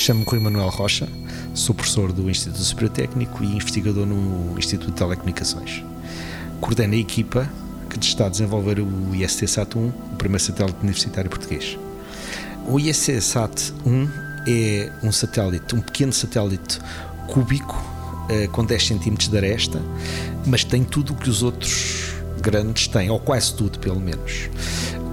Chamo-me Rui Manuel Rocha, sou professor do Instituto Superior Técnico e investigador no Instituto de Telecomunicações. Coordeno a equipa que está a desenvolver o IST-SAT-1, o primeiro satélite universitário português. O IST-SAT-1 é um satélite, um pequeno satélite cúbico eh, com 10 cm de aresta, mas tem tudo o que os outros grandes têm, ou quase tudo, pelo menos.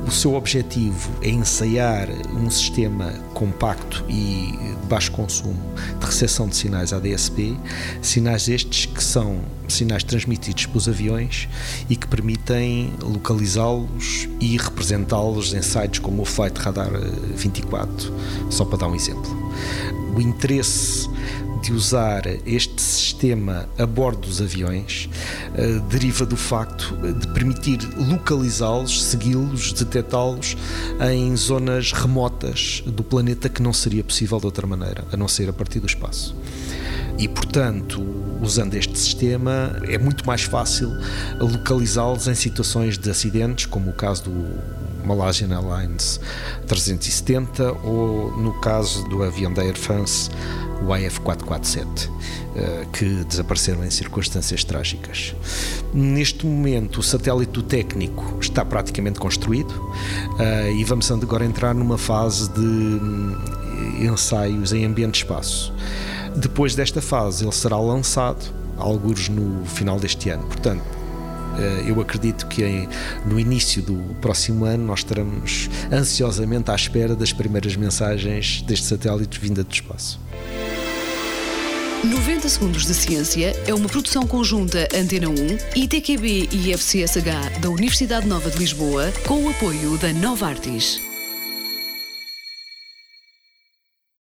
O seu objetivo é ensaiar um sistema compacto e baixo consumo de recepção de sinais ADSB, sinais estes que são sinais transmitidos pelos aviões e que permitem localizá-los e representá-los em sites como o Flight Radar 24, só para dar um exemplo. O interesse de usar este sistema a bordo dos aviões uh, deriva do facto de permitir localizá-los, segui-los, detectá-los em zonas remotas do planeta que não seria possível de outra maneira, a não ser a partir do espaço. E, portanto, usando este sistema, é muito mais fácil localizá-los em situações de acidentes, como o caso do Malaysian Airlines 370 ou no caso do avião da Air France o AF447, eh, que desapareceram em circunstâncias trágicas. Neste momento, o satélite técnico está praticamente construído eh, e vamos agora entrar numa fase de hum, ensaios em ambiente de espaço. Depois desta fase, ele será lançado, alguns no final deste ano. Portanto, eu acredito que no início do próximo ano nós estaremos ansiosamente à espera das primeiras mensagens deste satélite vinda do espaço. 90 Segundos de Ciência é uma produção conjunta Antena 1, ITQB e FCSH da Universidade Nova de Lisboa, com o apoio da Nova Artis.